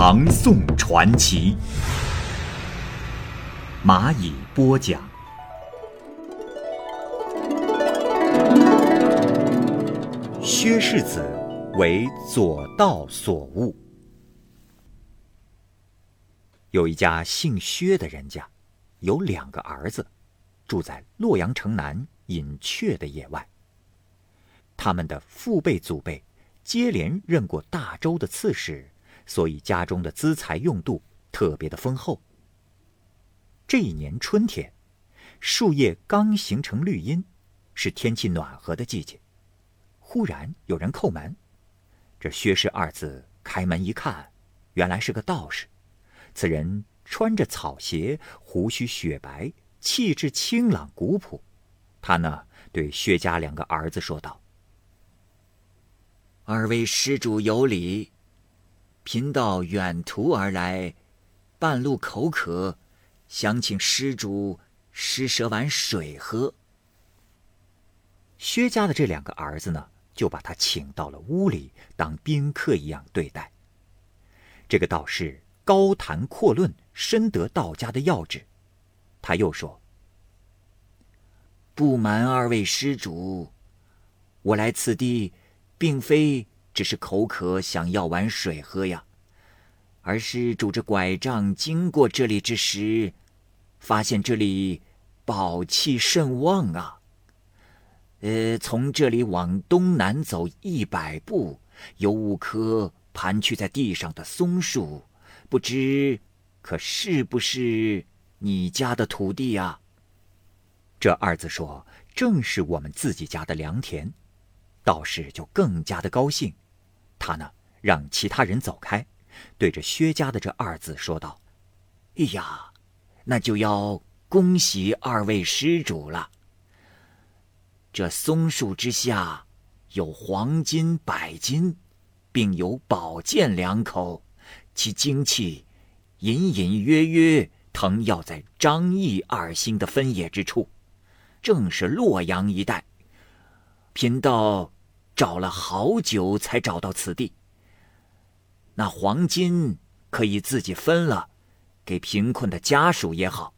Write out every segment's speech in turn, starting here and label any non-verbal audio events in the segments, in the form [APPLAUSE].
唐宋传奇》，蚂蚁播讲。薛世子为左道所误。有一家姓薛的人家，有两个儿子，住在洛阳城南隐阙的野外。他们的父辈、祖辈接连任过大周的刺史，所以家中的资财用度特别的丰厚。这一年春天，树叶刚形成绿荫，是天气暖和的季节。忽然有人叩门，这薛氏二子开门一看，原来是个道士。此人穿着草鞋，胡须雪白，气质清朗古朴。他呢，对薛家两个儿子说道。二位施主有礼，贫道远途而来，半路口渴，想请施主施舍碗水喝。薛家的这两个儿子呢，就把他请到了屋里，当宾客一样对待。这个道士高谈阔论，深得道家的要旨。他又说：“不瞒二位施主，我来此地。”并非只是口渴想要碗水喝呀，而是拄着拐杖经过这里之时，发现这里宝气甚旺啊。呃，从这里往东南走一百步，有五棵盘踞在地上的松树，不知可是不是你家的土地呀？这二子说：“正是我们自己家的良田。”道士就更加的高兴，他呢让其他人走开，对着薛家的这二子说道：“哎呀，那就要恭喜二位施主了。这松树之下有黄金百斤，并有宝剑两口，其精气隐隐约约腾耀在张翼二星的分野之处，正是洛阳一带。贫道。”找了好久才找到此地。那黄金可以自己分了，给贫困的家属也好；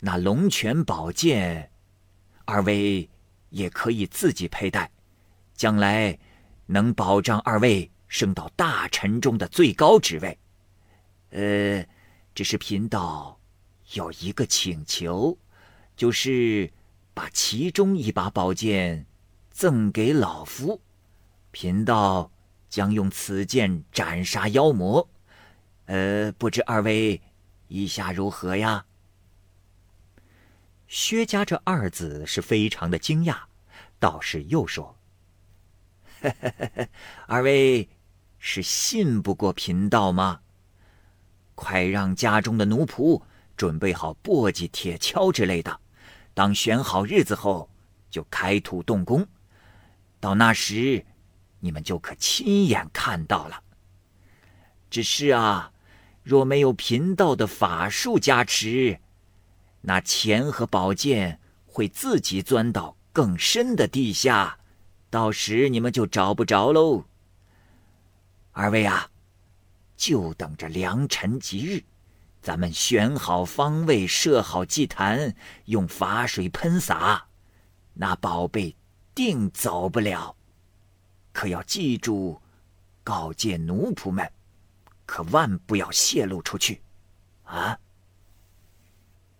那龙泉宝剑，二位也可以自己佩戴，将来能保障二位升到大臣中的最高职位。呃，只是贫道有一个请求，就是把其中一把宝剑。赠给老夫，贫道将用此剑斩杀妖魔。呃，不知二位意下如何呀？薛家这二子是非常的惊讶，道士又说：“ [LAUGHS] 二位是信不过贫道吗？快让家中的奴仆准备好簸箕、铁锹之类的，当选好日子后，就开土动工。”到那时，你们就可亲眼看到了。只是啊，若没有贫道的法术加持，那钱和宝剑会自己钻到更深的地下，到时你们就找不着喽。二位啊，就等着良辰吉日，咱们选好方位，设好祭坛，用法水喷洒，那宝贝。定走不了，可要记住，告诫奴仆们，可万不要泄露出去，啊！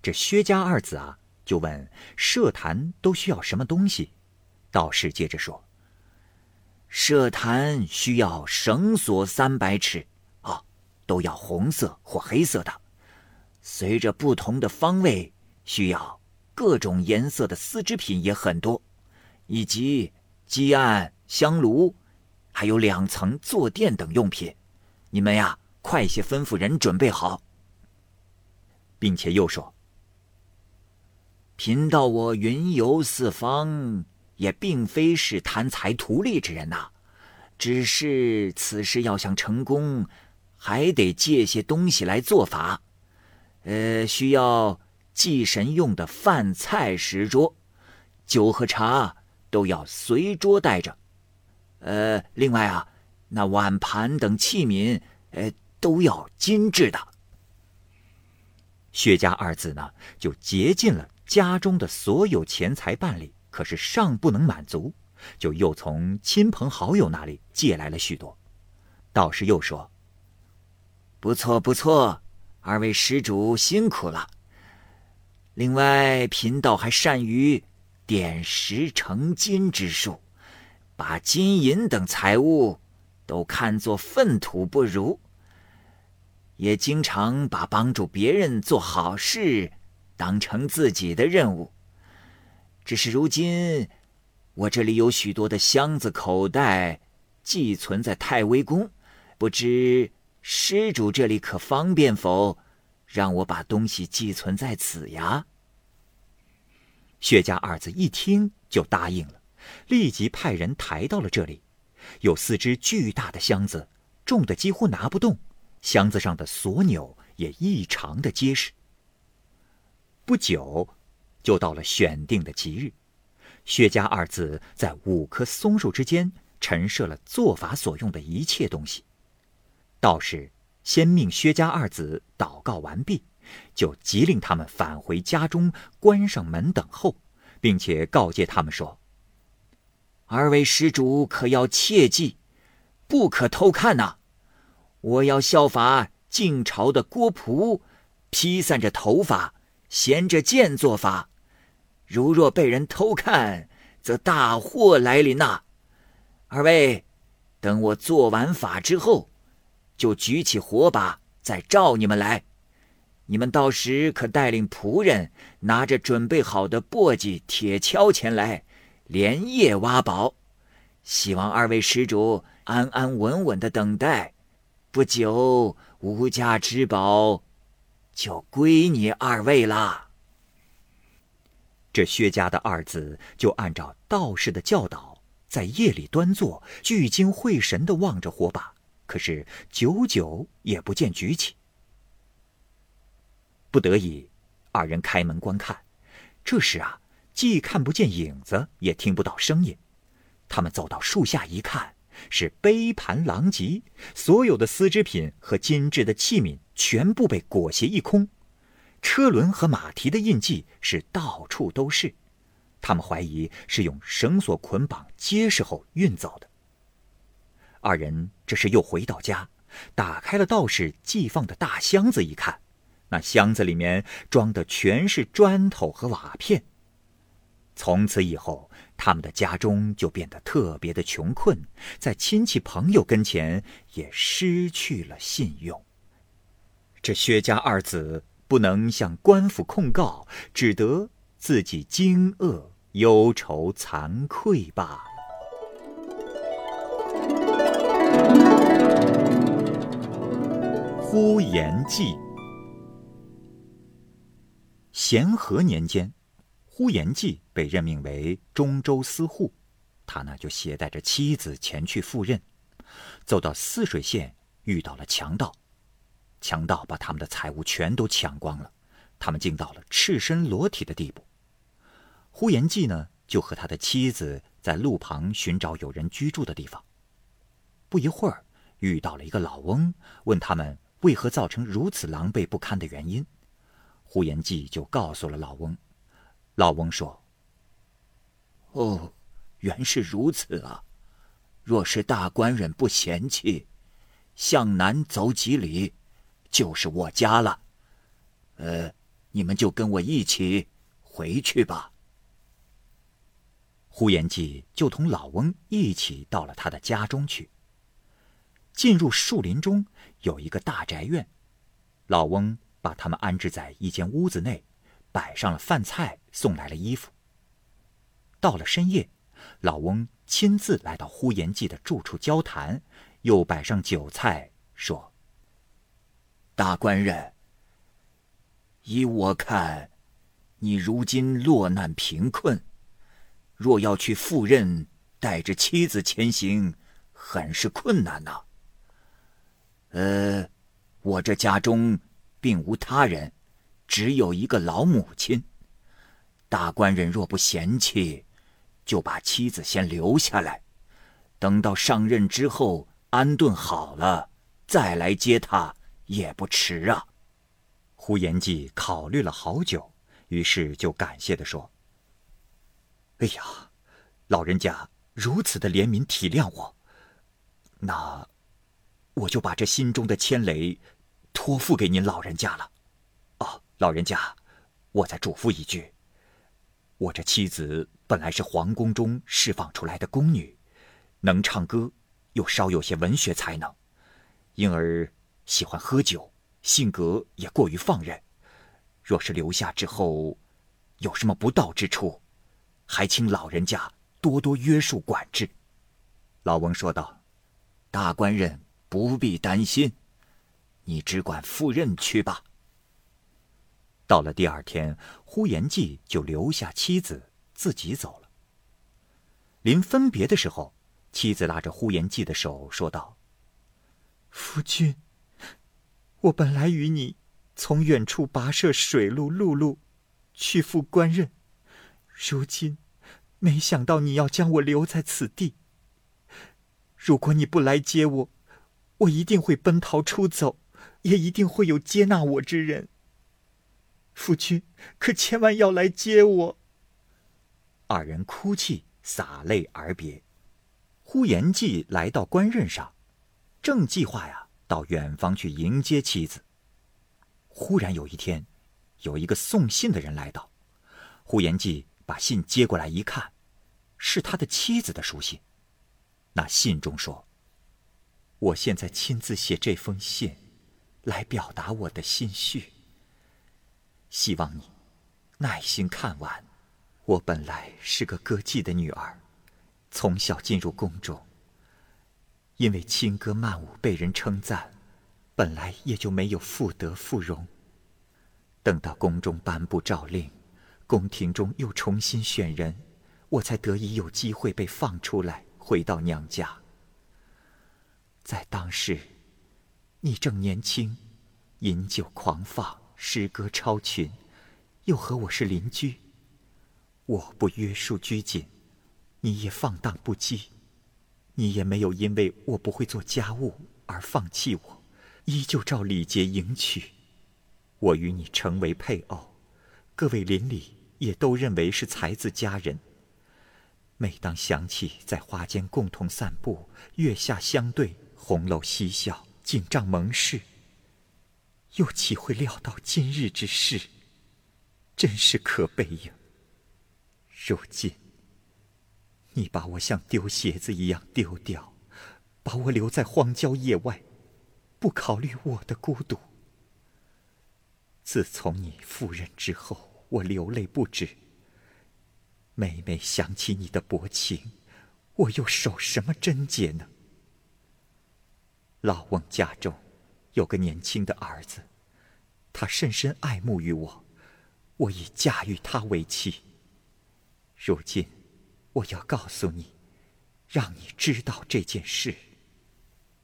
这薛家二子啊，就问设坛都需要什么东西？道士接着说：设坛需要绳索三百尺，啊，都要红色或黑色的。随着不同的方位，需要各种颜色的丝织品也很多。以及鸡案、香炉，还有两层坐垫等用品，你们呀，快些吩咐人准备好。”并且又说：“贫道我云游四方，也并非是贪财图利之人呐，只是此事要想成功，还得借些东西来做法。呃，需要祭神用的饭菜食桌，酒和茶都要随桌带着。呃，另外啊，那碗盘等器皿，呃，都要精致的。”薛家二子呢，就竭尽了家中的所有钱财办理，可是尚不能满足，就又从亲朋好友那里借来了许多。道士又说：“不错不错，二位施主辛苦了。另外，贫道还善于点石成金之术，把金银等财物都看作粪土不如。”也经常把帮助别人做好事当成自己的任务。只是如今，我这里有许多的箱子、口袋，寄存在太微宫，不知施主这里可方便否？让我把东西寄存在此呀。薛家二子一听就答应了，立即派人抬到了这里。有四只巨大的箱子，重的几乎拿不动。箱子上的锁钮也异常的结实。不久，就到了选定的吉日，薛家二子在五棵松树之间陈设了做法所用的一切东西。道士先命薛家二子祷告完毕，就急令他们返回家中，关上门等候，并且告诫他们说：“二位施主可要切记，不可偷看呐。”我要效法晋朝的郭璞，披散着头发，衔着剑做法。如若被人偷看，则大祸来临呐！二位，等我做完法之后，就举起火把，再召你们来。你们到时可带领仆人，拿着准备好的簸箕、铁锹前来，连夜挖宝。希望二位施主安安稳稳的等待。不久，无价之宝就归你二位了。这薛家的二子就按照道士的教导，在夜里端坐，聚精会神的望着火把，可是久久也不见举起。不得已，二人开门观看。这时啊，既看不见影子，也听不到声音。他们走到树下一看。是杯盘狼藉，所有的丝织品和精致的器皿全部被裹挟一空，车轮和马蹄的印记是到处都是。他们怀疑是用绳索捆绑结实后运走的。二人这时又回到家，打开了道士寄放的大箱子，一看，那箱子里面装的全是砖头和瓦片。从此以后。他们的家中就变得特别的穷困，在亲戚朋友跟前也失去了信用。这薛家二子不能向官府控告，只得自己惊愕、忧愁、惭愧罢了。呼延记，咸和年间。呼延忌被任命为中州司户，他呢就携带着妻子前去赴任。走到泗水县，遇到了强盗，强盗把他们的财物全都抢光了，他们竟到了赤身裸体的地步。呼延忌呢就和他的妻子在路旁寻找有人居住的地方。不一会儿，遇到了一个老翁，问他们为何造成如此狼狈不堪的原因。呼延忌就告诉了老翁。老翁说：“哦，原是如此啊！若是大官人不嫌弃，向南走几里，就是我家了。呃，你们就跟我一起回去吧。”呼延忌就同老翁一起到了他的家中去。进入树林中，有一个大宅院，老翁把他们安置在一间屋子内。摆上了饭菜，送来了衣服。到了深夜，老翁亲自来到呼延忌的住处交谈，又摆上酒菜，说：“大官人，依我看，你如今落难贫困，若要去赴任，带着妻子前行，很是困难呐。呃，我这家中并无他人，只有一个老母亲。大官人若不嫌弃，就把妻子先留下来，等到上任之后安顿好了，再来接她也不迟啊。呼延忌考虑了好久，于是就感谢的说：“哎呀，老人家如此的怜悯体谅我，那我就把这心中的牵累托付给您老人家了。哦，老人家，我再嘱咐一句。”我这妻子本来是皇宫中释放出来的宫女，能唱歌，又稍有些文学才能，因而喜欢喝酒，性格也过于放任。若是留下之后，有什么不道之处，还请老人家多多约束管制。老翁说道：“大官人不必担心，你只管赴任去吧。”到了第二天，呼延忌就留下妻子自己走了。临分别的时候，妻子拉着呼延忌的手说道：“夫君，我本来与你从远处跋涉水路、陆路，去赴官任，如今没想到你要将我留在此地。如果你不来接我，我一定会奔逃出走，也一定会有接纳我之人。”夫君，可千万要来接我。二人哭泣，洒泪而别。呼延忌来到官任上，正计划呀到远方去迎接妻子。忽然有一天，有一个送信的人来到，呼延忌把信接过来一看，是他的妻子的书信。那信中说：“我现在亲自写这封信，来表达我的心绪。”希望你耐心看完。我本来是个歌妓的女儿，从小进入宫中。因为轻歌曼舞被人称赞，本来也就没有妇德妇容。等到宫中颁布诏令，宫廷中又重新选人，我才得以有机会被放出来，回到娘家。在当时，你正年轻，饮酒狂放。诗歌超群，又和我是邻居。我不约束拘谨，你也放荡不羁。你也没有因为我不会做家务而放弃我，依旧照礼节迎娶。我与你成为配偶，各位邻里也都认为是才子佳人。每当想起在花间共同散步，月下相对，红楼嬉笑，景帐盟誓。又岂会料到今日之事？真是可悲呀！如今你把我像丢鞋子一样丢掉，把我留在荒郊野外，不考虑我的孤独。自从你赴任之后，我流泪不止。每每想起你的薄情，我又守什么贞洁呢？老翁家中。有个年轻的儿子，他深深爱慕于我，我已嫁与他为妻。如今，我要告诉你，让你知道这件事。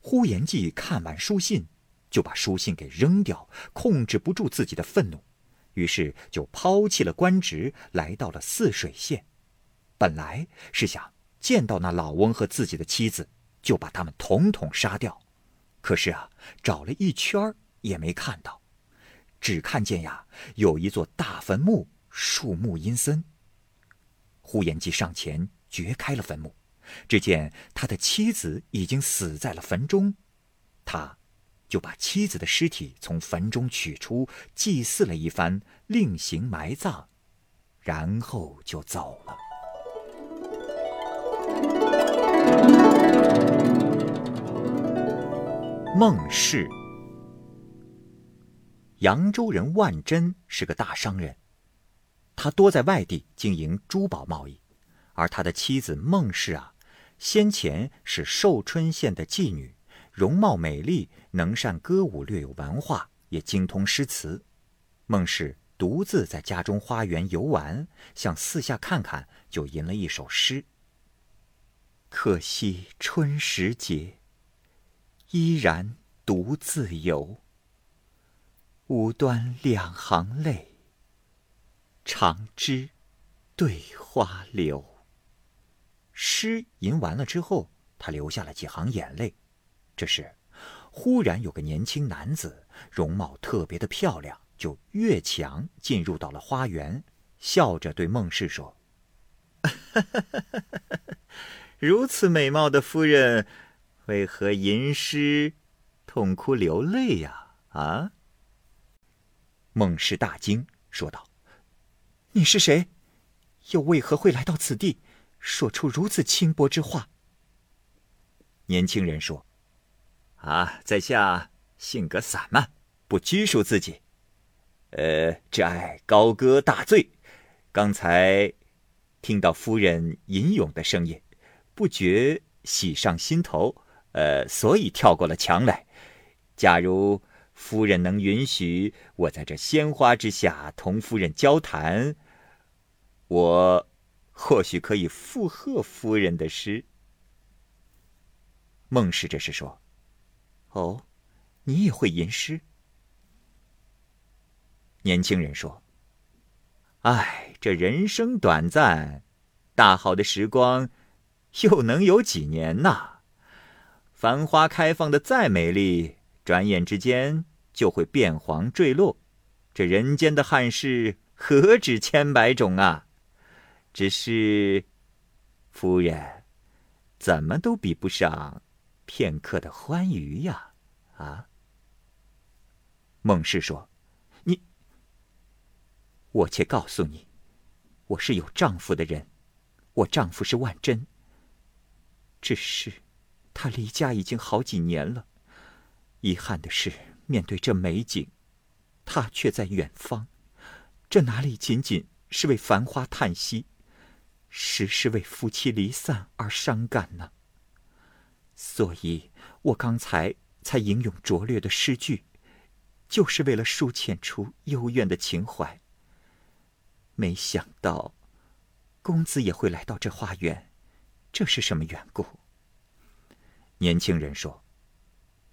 呼延忌看完书信，就把书信给扔掉，控制不住自己的愤怒，于是就抛弃了官职，来到了泗水县。本来是想见到那老翁和自己的妻子，就把他们统统杀掉。可是啊，找了一圈也没看到，只看见呀有一座大坟墓，树木阴森。呼延忌上前掘开了坟墓，只见他的妻子已经死在了坟中，他就把妻子的尸体从坟中取出，祭祀了一番，另行埋葬，然后就走了。孟氏，扬州人万珍是个大商人，他多在外地经营珠宝贸易，而他的妻子孟氏啊，先前是寿春县的妓女，容貌美丽，能善歌舞，略有文化，也精通诗词。孟氏独自在家中花园游玩，想四下看看，就吟了一首诗：“可惜春时节，依然独自游。无端两行泪，长枝对花流。”诗吟完了之后，他流下了几行眼泪。这时，忽然有个年轻男子，容貌特别的漂亮，就越墙进入到了花园，笑着对孟氏说：“ [LAUGHS] 如此美貌的夫人，为何吟诗痛哭流泪呀？”啊！孟氏大惊，说道：“你是谁？又为何会来到此地？”说出如此轻薄之话。年轻人说：“啊，在下性格散漫，不拘束自己，呃，只爱高歌大醉。刚才听到夫人吟咏的声音，不觉喜上心头，呃，所以跳过了墙来。假如夫人能允许我在这鲜花之下同夫人交谈，我。”或许可以附和夫人的诗。孟氏这是说：“哦，你也会吟诗？”年轻人说：“唉，这人生短暂，大好的时光，又能有几年呐？繁花开放的再美丽，转眼之间就会变黄坠落。这人间的憾事，何止千百种啊！”只是，夫人，怎么都比不上片刻的欢愉呀！啊？孟氏说：“你，我且告诉你，我是有丈夫的人，我丈夫是万贞。只是，他离家已经好几年了。遗憾的是，面对这美景，他却在远方。这哪里仅仅是为繁花叹息？”时时为夫妻离散而伤感呢。所以我刚才才吟咏拙劣的诗句，就是为了抒遣出幽怨的情怀。没想到，公子也会来到这花园，这是什么缘故？年轻人说：“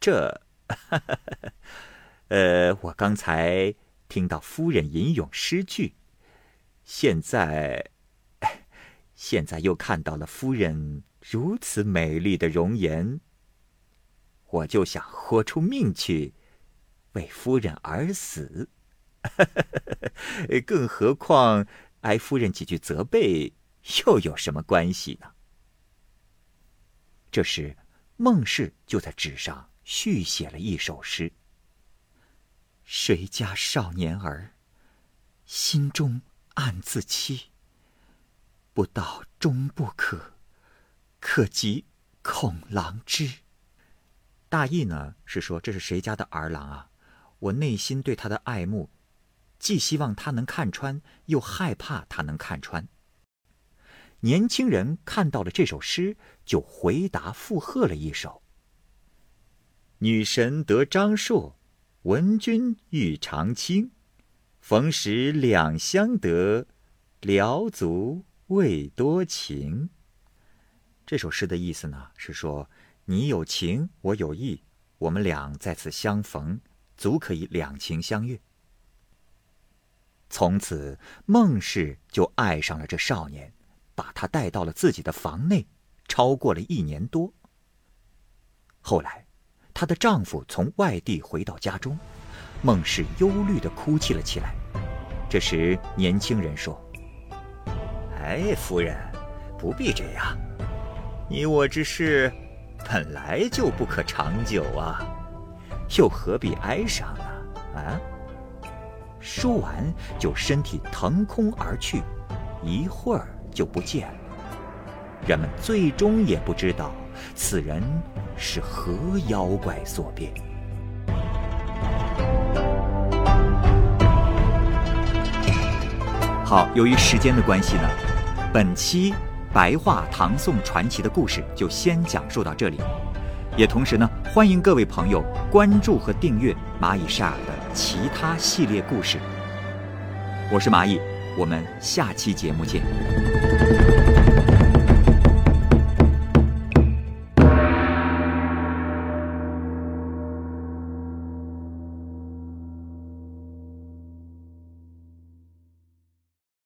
这，[LAUGHS] 呃，我刚才听到夫人吟咏诗句，现在。[LAUGHS] ”现在又看到了夫人如此美丽的容颜，我就想豁出命去，为夫人而死。[LAUGHS] 更何况挨夫人几句责备，又有什么关系呢？这时，孟氏就在纸上续写了一首诗：“谁家少年儿，心中暗自欺。”不到终不可，可及恐郎知。大意呢是说，这是谁家的儿郎啊？我内心对他的爱慕，既希望他能看穿，又害怕他能看穿。年轻人看到了这首诗，就回答附和了一首：“女神得张硕，闻君欲长青。逢时两相得，聊足。”未多情。这首诗的意思呢，是说你有情，我有意，我们俩在此相逢，足可以两情相悦。从此，孟氏就爱上了这少年，把他带到了自己的房内，超过了一年多。后来，她的丈夫从外地回到家中，孟氏忧虑的哭泣了起来。这时，年轻人说。哎，夫人，不必这样。你我之事本来就不可长久啊，又何必哀伤呢？啊！说完，就身体腾空而去，一会儿就不见了。人们最终也不知道此人是何妖怪所变。好，由于时间的关系呢。本期白话唐宋传奇的故事就先讲述到这里，也同时呢，欢迎各位朋友关注和订阅蚂蚁晒尔的其他系列故事。我是蚂蚁，我们下期节目见。